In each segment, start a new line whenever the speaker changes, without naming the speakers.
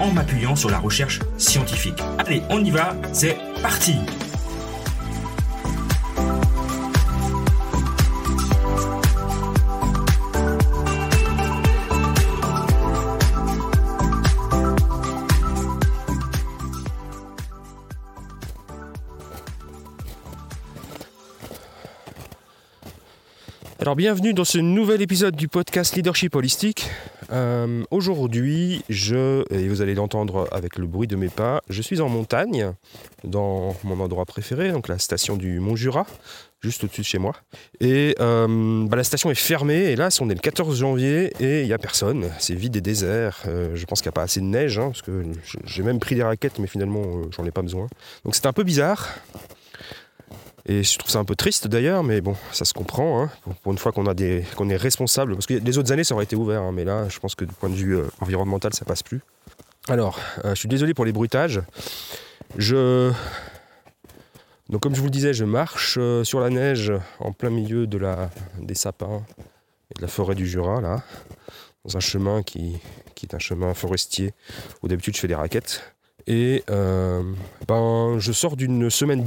en m'appuyant sur la recherche scientifique. Allez, on y va, c'est parti
Alors bienvenue dans ce nouvel épisode du podcast Leadership Holistique. Euh, aujourd'hui, je, et vous allez l'entendre avec le bruit de mes pas, je suis en montagne, dans mon endroit préféré, donc la station du Mont Jura, juste au-dessus de chez moi. Et euh, bah, la station est fermée, et là, on est le 14 janvier, et il n'y a personne, c'est vide et désert. Euh, je pense qu'il n'y a pas assez de neige, hein, parce que j'ai même pris des raquettes, mais finalement, j'en ai pas besoin. Donc c'est un peu bizarre. Et je trouve ça un peu triste d'ailleurs, mais bon, ça se comprend. Hein, pour une fois qu'on qu'on est responsable, parce que les autres années ça aurait été ouvert, hein, mais là, je pense que du point de vue euh, environnemental, ça passe plus. Alors, euh, je suis désolé pour les bruitages. Je donc comme je vous le disais, je marche euh, sur la neige en plein milieu de la, des sapins et de la forêt du Jura, là, dans un chemin qui, qui est un chemin forestier où d'habitude je fais des raquettes. Et ben, je sors d'une semaine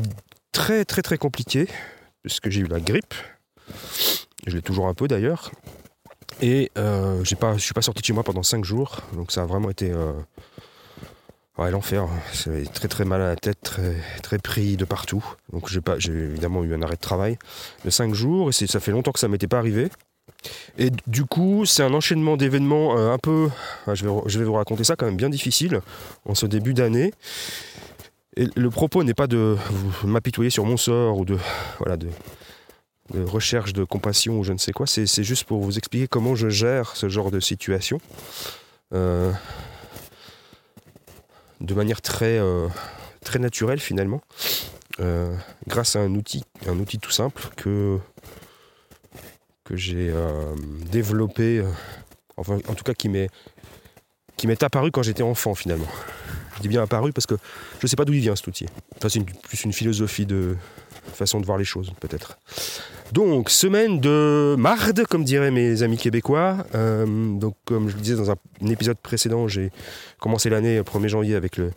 très très très compliqué, puisque j'ai eu la grippe. Je l'ai toujours un peu d'ailleurs. Et euh, j'ai pas, je suis pas sorti de chez moi pendant 5 jours, donc ça a vraiment été euh, l'enfer. C'est très très mal à la tête, très, très pris de partout. Donc j'ai pas, j'ai évidemment eu un arrêt de travail de 5 jours, et ça fait longtemps que ça m'était pas arrivé. Et du coup, c'est un enchaînement d'événements euh, un peu, je vais, je vais vous raconter ça quand même bien difficile en ce début d'année. Le propos n'est pas de m'apitoyer sur mon sort ou de, voilà, de, recherche de compassion ou je ne sais quoi, c'est juste pour vous expliquer comment je gère ce genre de situation euh, de manière très, euh, très naturelle finalement, euh, grâce à un outil, un outil tout simple que, que j'ai développé, enfin en tout cas qui m'est apparu quand j'étais enfant finalement. Bien apparu parce que je ne sais pas d'où il vient cet outil. Enfin, c'est plus une philosophie de façon de voir les choses, peut-être. Donc, semaine de marde, comme diraient mes amis québécois. Euh, donc, comme je le disais dans un, épisode précédent, j'ai commencé l'année 1er janvier avec le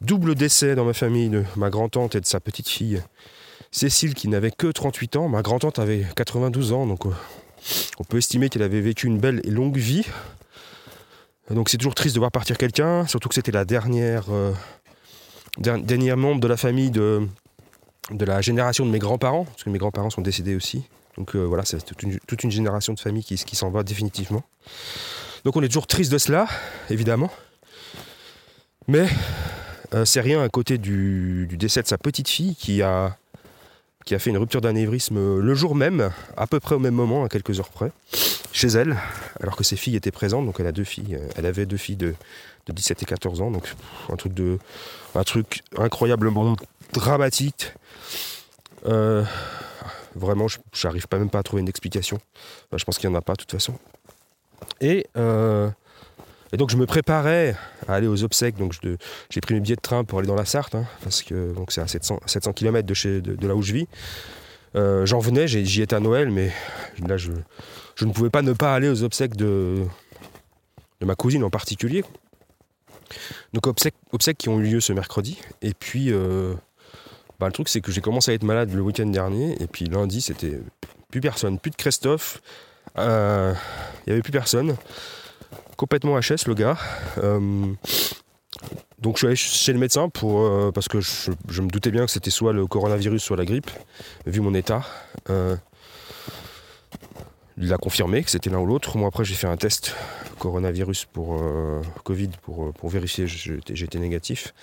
double décès dans ma famille de ma grand-tante et de sa petite fille Cécile, qui n'avait que 38 ans. Ma grand-tante avait 92 ans, donc euh, on peut estimer qu'elle avait vécu une belle et longue vie. Donc c'est toujours triste de voir partir quelqu'un, surtout que c'était la dernière, euh, dernière membre de la famille de, de la génération de mes grands-parents, parce que mes grands-parents sont décédés aussi. Donc euh, voilà, c'est toute une, génération de famille qui, qui s'en va définitivement. Donc on est toujours triste de cela, évidemment. Mais euh, c'est rien à côté du, du, décès de sa petite fille qui a, qui a fait une rupture d'anévrisme le jour même, à peu près au même moment, à quelques heures près chez elle, alors que ses filles étaient présentes. Donc elle a deux filles. Euh, elle avait deux filles de, 17 et 14 ans. Donc un truc de, un truc incroyablement dramatique. Euh, vraiment, je n'arrive pas même pas à trouver une explication. je pense qu'il n'y en a pas de toute façon. Et, euh, et, donc je me préparais à aller aux obsèques. Donc j'ai pris mes billets de train pour aller dans la Sarthe, hein, parce que c'est à 700, 700 km de, chez, de, là où je vis. J'en venais, j'y étais à Noël, mais là je, je ne pouvais pas ne pas aller aux obsèques de, ma cousine en particulier. Donc obsèques, qui ont eu lieu ce mercredi. Et puis euh, bah, le truc c'est que j'ai commencé à être malade le week-end dernier. Et puis lundi c'était plus personne, plus de Christophe. Euh, il n'y avait plus personne. Complètement HS le gars. Euh, donc je suis allé chez le médecin pour, parce que je, me doutais bien que c'était soit le coronavirus, soit la grippe, vu mon état. Il a confirmé que c'était l'un ou l'autre. Moi, après, j'ai fait un test coronavirus pour euh, Covid pour, euh, vérifier j'étais négatif.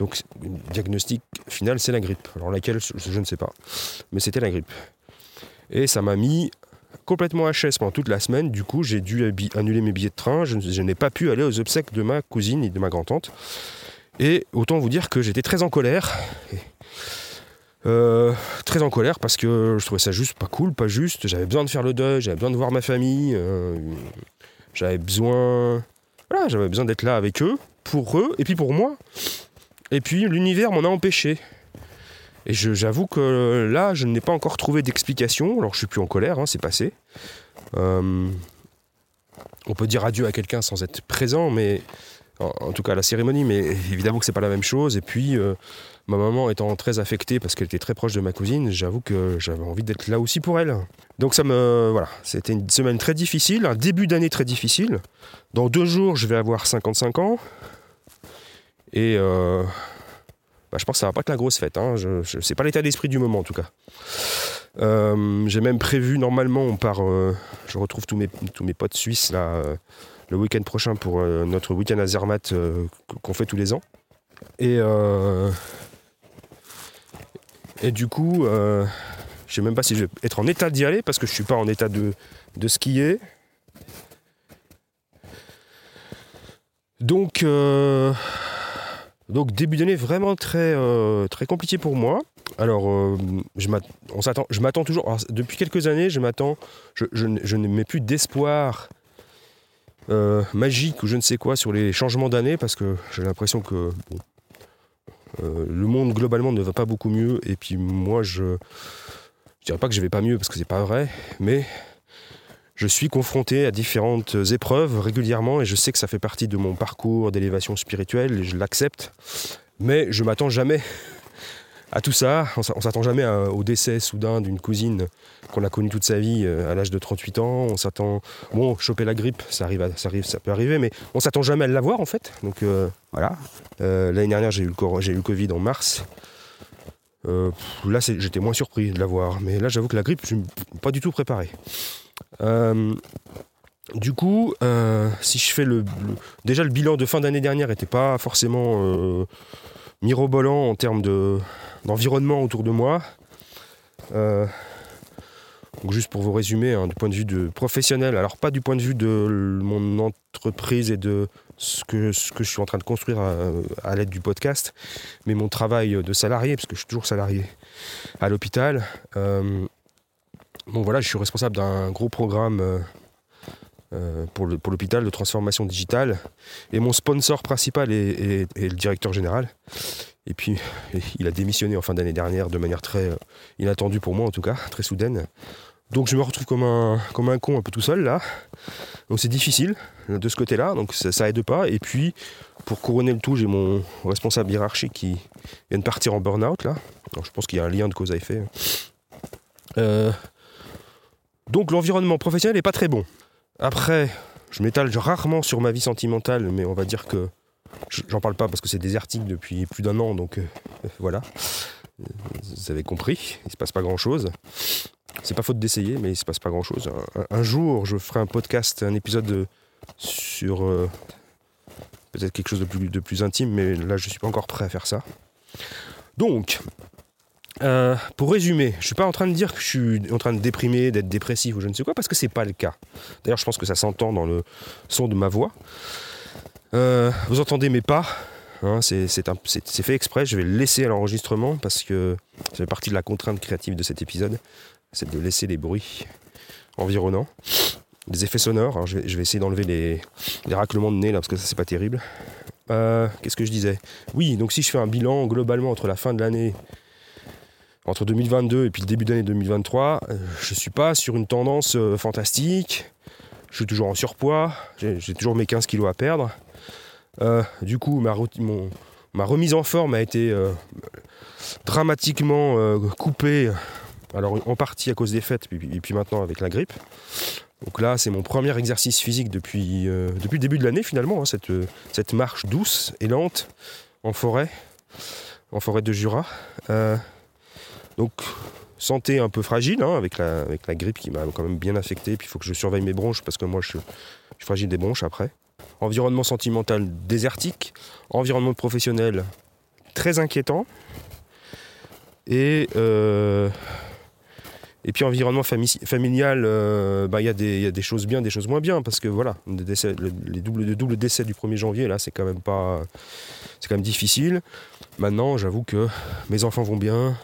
Donc, le diagnostic final, c'est la grippe. Alors, laquelle, je, ne sais pas. Mais c'était la grippe. Et ça m'a mis complètement HS pendant toute la semaine. Du coup, j'ai dû annuler mes billets de train. Je, n'ai pas pu aller aux obsèques de ma cousine et de ma grand-tante. Et autant vous dire que j'étais très en colère. Euh, très en colère parce que je trouvais ça juste pas cool, pas juste. J'avais besoin de faire le deuil, j'avais besoin de voir ma famille, euh, j'avais besoin, voilà, j'avais besoin d'être là avec eux, pour eux et puis pour moi. Et puis l'univers m'en a empêché. Et j'avoue que là, je n'ai pas encore trouvé d'explication. Alors je suis plus en colère, hein, c'est passé. Euh, on peut dire adieu à quelqu'un sans être présent, mais en, tout cas à la cérémonie, mais évidemment que c'est pas la même chose. Et puis euh, ma maman étant très affectée parce qu'elle était très proche de ma cousine, j'avoue que j'avais envie d'être là aussi pour elle. Donc ça me voilà, c'était une semaine très difficile, un début d'année très difficile. Dans deux jours, je vais avoir 55 ans. Et euh, bah, je pense que ça va pas être la grosse fête. Hein. Je, je c'est pas l'état d'esprit du moment en tout cas. Euh, j'ai même prévu normalement, on part, je retrouve tous mes, tous mes potes suisses là, le week-end prochain pour notre week-end à Zermatt qu'on fait tous les ans. Et, et du coup, je sais même pas si je vais être en état d'y aller parce que je suis pas en état de, de skier. Donc, donc début d'année vraiment très, euh, très compliqué pour moi. Alors, euh, je m'attends toujours. depuis quelques années, je m'attends. Je, ne mets plus d'espoir euh, magique ou je ne sais quoi sur les changements d'année parce que j'ai l'impression que le monde globalement ne va pas beaucoup mieux. Et puis moi, je ne dirais pas que je vais pas mieux parce que c'est pas vrai, mais je suis confronté à différentes épreuves régulièrement et je sais que ça fait partie de mon parcours d'élévation spirituelle et je l'accepte. Mais je m'attends jamais à tout ça. On s'attend jamais au décès soudain d'une cousine qu'on a connue toute sa vie euh, à l'âge de 38 ans. On s'attend. Bon, choper la grippe, ça arrive, ça arrive, ça peut arriver, mais on s'attend jamais à l'avoir en fait. Donc euh, voilà. Euh, l'année dernière, j'ai eu, eu, le Covid en mars. là, j'étais moins surpris de l'avoir. Mais là, j'avoue que la grippe, je ne suis pas du tout préparé. Du coup, si je fais le, Déjà, le bilan de fin d'année dernière n'était pas forcément mirobolant en termes d'environnement autour de moi. donc juste pour vous résumer, hein, du point de vue de professionnel, alors pas du point de vue de mon entreprise et de ce que, je suis en train de construire à, l'aide du podcast, mais mon travail de salarié, parce que je suis toujours salarié à l'hôpital. Donc voilà, je suis responsable d'un gros programme euh, pour l'hôpital de transformation digitale. Et mon sponsor principal est, le directeur général. Et puis, il a démissionné en fin d'année dernière de manière très euh, inattendue pour moi, en tout cas, très soudaine. Donc je me retrouve comme un, comme un con un peu tout seul là. Donc c'est difficile de ce côté-là, donc ça, ça, aide pas. Et puis pour couronner le tout, j'ai mon responsable hiérarchique qui vient de partir en burn-out là. Donc je pense qu'il y a un lien de cause à effet. Euh, donc l'environnement professionnel n'est pas très bon. Après, je m'étale rarement sur ma vie sentimentale, mais on va dire que j'en parle pas parce que c'est des articles depuis plus d'un an, donc euh, voilà. Vous avez compris, il se passe pas grand chose. C'est pas faute d'essayer, mais il se passe pas grand chose. Un, jour, je ferai un podcast, un épisode sur euh, peut-être quelque chose de plus, intime, mais là je suis pas encore prêt à faire ça. Donc, euh, pour résumer, je suis pas en train de dire que je suis en train de déprimer, d'être dépressif ou je ne sais quoi, parce que c'est pas le cas. D'ailleurs, je pense que ça s'entend dans le son de ma voix. Euh, vous entendez mes pas, hein, c'est fait exprès, je vais le laisser à l'enregistrement parce que ça fait partie de la contrainte créative de cet épisode, c'est de laisser les bruits environnants, des effets sonores. je, vais, essayer d'enlever les, raclements de nez là parce que ça c'est pas terrible. Euh, qu'est-ce que je disais? Oui, donc si je fais un bilan globalement entre la fin de l'année entre 2022 et puis le début d'année 2023, euh, je ne suis pas sur une tendance euh, fantastique. Je suis toujours en surpoids, j'ai toujours mes 15 kilos à perdre. Euh, du coup, ma, remise en forme a été dramatiquement coupée. Alors en partie à cause des fêtes et puis, maintenant avec la grippe. Donc là, c'est mon premier exercice physique depuis, depuis le début de l'année finalement, hein, cette, cette marche douce et lente en forêt, en forêt de Jura. Donc santé un peu fragile hein, avec, la, grippe qui m'a quand même bien affecté. Puis il faut que je surveille mes bronches parce que moi je, suis fragile des bronches après. Environnement sentimental désertique. Environnement professionnel très inquiétant. Et, euh, puis environnement familial, euh, bah, il y, a des choses bien, des choses moins bien, parce que voilà, les doubles, double décès du 1er janvier, là, c'est quand même pas. C'est quand même difficile. Maintenant, j'avoue que mes enfants vont bien,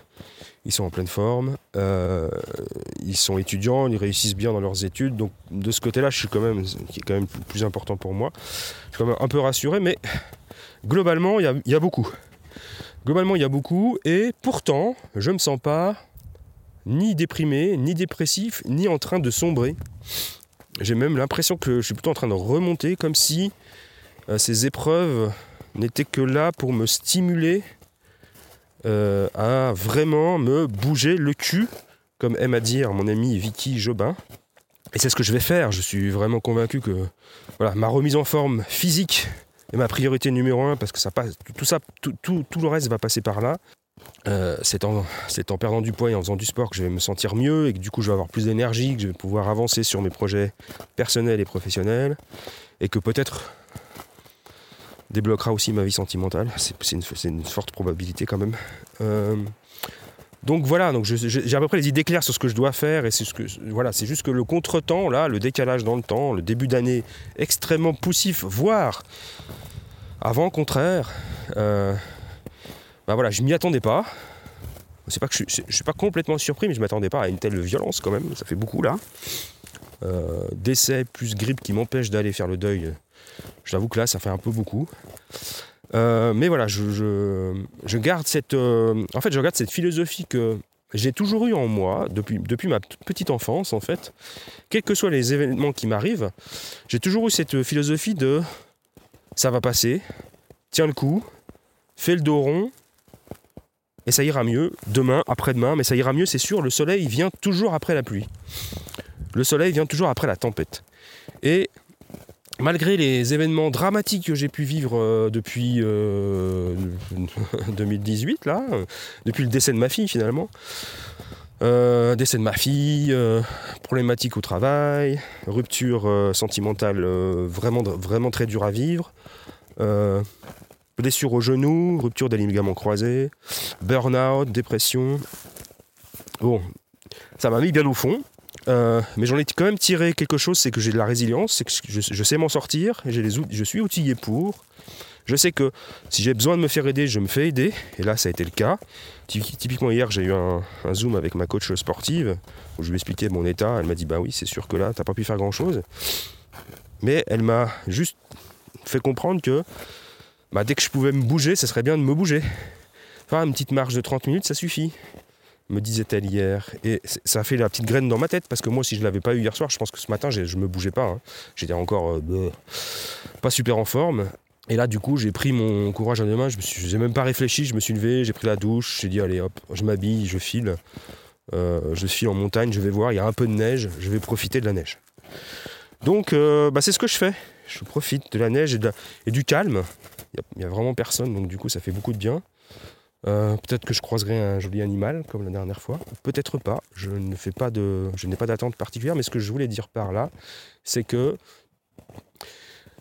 ils sont en pleine forme, euh, ils sont étudiants, ils réussissent bien dans leurs études, donc de ce côté-là, je suis quand même, qui est quand même plus important pour moi. Je suis quand même un peu rassuré, mais globalement, il y, a, beaucoup. Globalement, il y a beaucoup, et pourtant, je ne me sens pas ni déprimé, ni dépressif, ni en train de sombrer. J'ai même l'impression que je suis plutôt en train de remonter, comme si euh, ces épreuves n'étaient que là pour me stimuler euh, à vraiment me bouger le cul, comme aime à dire mon ami Vicky Jobin. Et c'est ce que je vais faire. Je suis vraiment convaincu que voilà, ma remise en forme physique est ma priorité numéro un parce que ça passe, tout ça, tout, tout le reste va passer par là. Euh, c'est en, en, perdant du poids et en faisant du sport que je vais me sentir mieux et que du coup je vais avoir plus d'énergie, que je vais pouvoir avancer sur mes projets personnels et professionnels et que peut-être débloquera aussi ma vie sentimentale. C'est une, forte probabilité quand même. Euh, donc voilà, donc j'ai à peu près les idées claires sur ce que je dois faire c'est ce que voilà, c'est juste que le contretemps là, le décalage dans le temps, le début d'année extrêmement poussif, voire avant contraire. Euh, bah voilà, je m'y attendais pas. C'est pas que je, je, suis pas complètement surpris, mais je m'attendais pas à une telle violence quand même. Ça fait beaucoup là. Euh, décès plus grippe qui m'empêche d'aller faire le deuil. J'avoue que là, ça fait un peu beaucoup. Euh, mais voilà, je, garde cette, euh, en fait, je regarde cette philosophie que j'ai toujours eu en moi depuis, depuis ma petite enfance, en fait. Quels que soient les événements qui m'arrivent, j'ai toujours eu cette philosophie de ça va passer, tiens le coup, fais le dos rond, et ça ira mieux demain, après-demain, mais ça ira mieux, c'est sûr, le soleil vient toujours après la pluie. Le soleil vient toujours après la tempête. Et malgré les événements dramatiques que j'ai pu vivre euh, depuis 2018, euh, là, depuis le décès de ma fille finalement, euh, décès de ma fille, problématique au travail, rupture sentimentale vraiment, vraiment très dure à vivre, blessure au genou, rupture des ligaments croisés, burn-out, dépression. Bon, ça m'a mis bien au fond. Euh, mais j'en ai quand même tiré quelque chose, c'est que j'ai de la résilience, c'est que je, sais m'en sortir, j'ai les je suis outillé pour. Je sais que si j'ai besoin de me faire aider, je me fais aider. Et là, ça a été le cas. Typiquement, hier, j'ai eu un, zoom avec ma coach sportive où je lui expliquais mon état. Elle m'a dit Bah oui, c'est sûr que là, t'as pas pu faire grand chose. Mais elle m'a juste fait comprendre que bah, dès que je pouvais me bouger, ce serait bien de me bouger. Enfin, une petite marche de 30 minutes, ça suffit, me disait-elle hier. Et ça a fait la petite graine dans ma tête, parce que moi, si je ne l'avais pas eu hier soir, je pense que ce matin, je ne me bougeais pas. Hein. J'étais encore euh, pas super en forme. Et là, du coup, j'ai pris mon courage à deux mains, je n'ai même pas réfléchi, je me suis levé, j'ai pris la douche, j'ai dit, allez hop, je m'habille, je file. Euh, je file en montagne, je vais voir, il y a un peu de neige, je vais profiter de la neige. Donc, euh, bah, c'est ce que je fais. Je profite de la neige et du calme. Il n'y a, vraiment personne, donc du coup ça fait beaucoup de bien. Euh, peut-être que je croiserai un joli animal comme la dernière fois, peut-être pas. Je ne fais pas de, je n'ai pas d'attente particulière, mais ce que je voulais dire par là, c'est que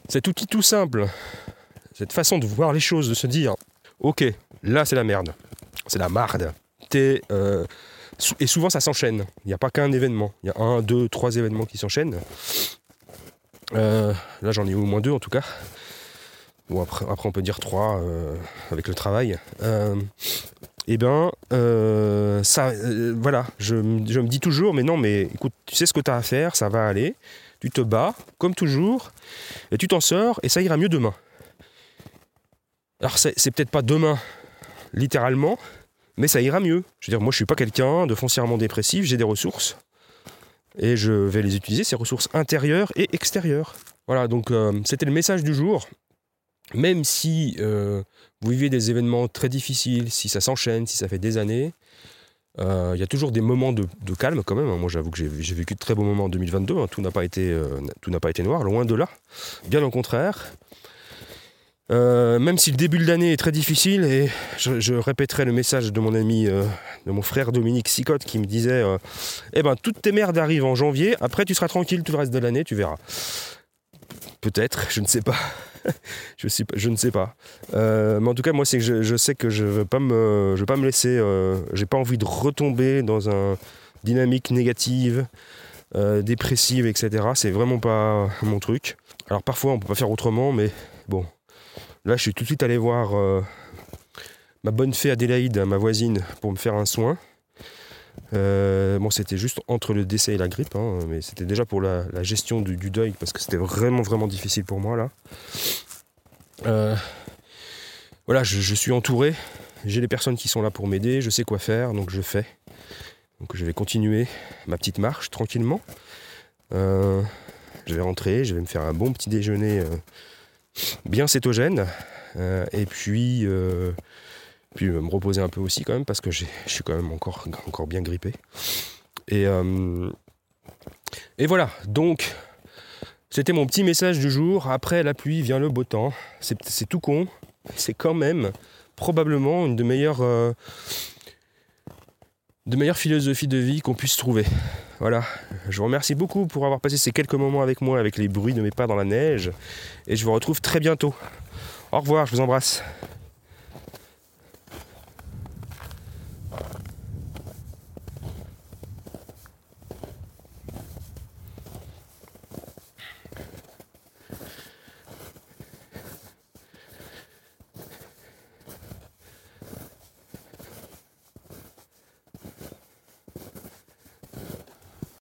cet outil tout simple, cette façon de voir les choses, de se dire, ok, là c'est la merde, c'est la marde. Euh, et souvent ça s'enchaîne. Il n'y a pas qu'un événement. Il y a un, deux, trois événements qui s'enchaînent. Euh, là j'en ai au moins deux en tout cas ou après, on peut dire trois euh, avec le travail. Euh, eh bien, euh, ça, voilà, je, me dis toujours, mais non, mais écoute, tu sais ce que tu as à faire, ça va aller, tu te bats, comme toujours, et tu t'en sors, et ça ira mieux demain. Alors, c'est, peut-être pas demain, littéralement, mais ça ira mieux. Je veux dire, moi, je suis pas quelqu'un de foncièrement dépressif, j'ai des ressources, et je vais les utiliser, ces ressources intérieures et extérieures. Voilà, donc c'était le message du jour même si euh, vous vivez des événements très difficiles, si ça s'enchaîne, si ça fait des années, euh, il y a toujours des moments de, calme quand même. Hein. Moi, j'avoue que j'ai vécu de très beaux moments en 2022. Hein. Tout n'a pas, été, euh, pas été noir, loin de là. Bien au contraire. même si le début de l'année est très difficile, et je, répéterai le message de mon ami, de mon frère Dominique Sicotte, qui me disait Eh ben, toutes tes merdes arrivent en janvier, après tu seras tranquille tout le reste de l'année, tu verras. Peut-être, je ne sais pas. je, ne sais pas. Euh, mais en tout cas, moi, je, sais que je ne veux pas me, laisser. Euh, j'ai pas envie de retomber dans un dynamique négative, euh, dépressive, etc. C'est vraiment pas mon truc. Alors parfois on peut pas faire autrement, mais bon. Là je suis tout de suite allé voir euh, ma bonne fée Adélaïde, ma voisine, pour me faire un soin. Euh, bon, c'était juste entre le décès et la grippe, hein, mais c'était déjà pour la, gestion du, deuil parce que c'était vraiment vraiment difficile pour moi là. voilà, je, suis entouré, j'ai les personnes qui sont là pour m'aider, je sais quoi faire, donc je fais. Donc je vais continuer ma petite marche tranquillement. Euh, je vais rentrer, je vais me faire un bon petit déjeuner euh, bien cétogène. Euh, et puis, puis me reposer un peu aussi quand même parce que je suis quand même encore, encore bien grippé. Et, et voilà, donc c'était mon petit message du jour. Après la pluie vient le beau temps. C'est tout con. C'est quand même probablement une de meilleures de meilleure philosophie de vie qu'on puisse trouver. Voilà, je vous remercie beaucoup pour avoir passé ces quelques moments avec moi, avec les bruits de mes pas dans la neige, et je vous retrouve très bientôt. Au revoir, je vous embrasse.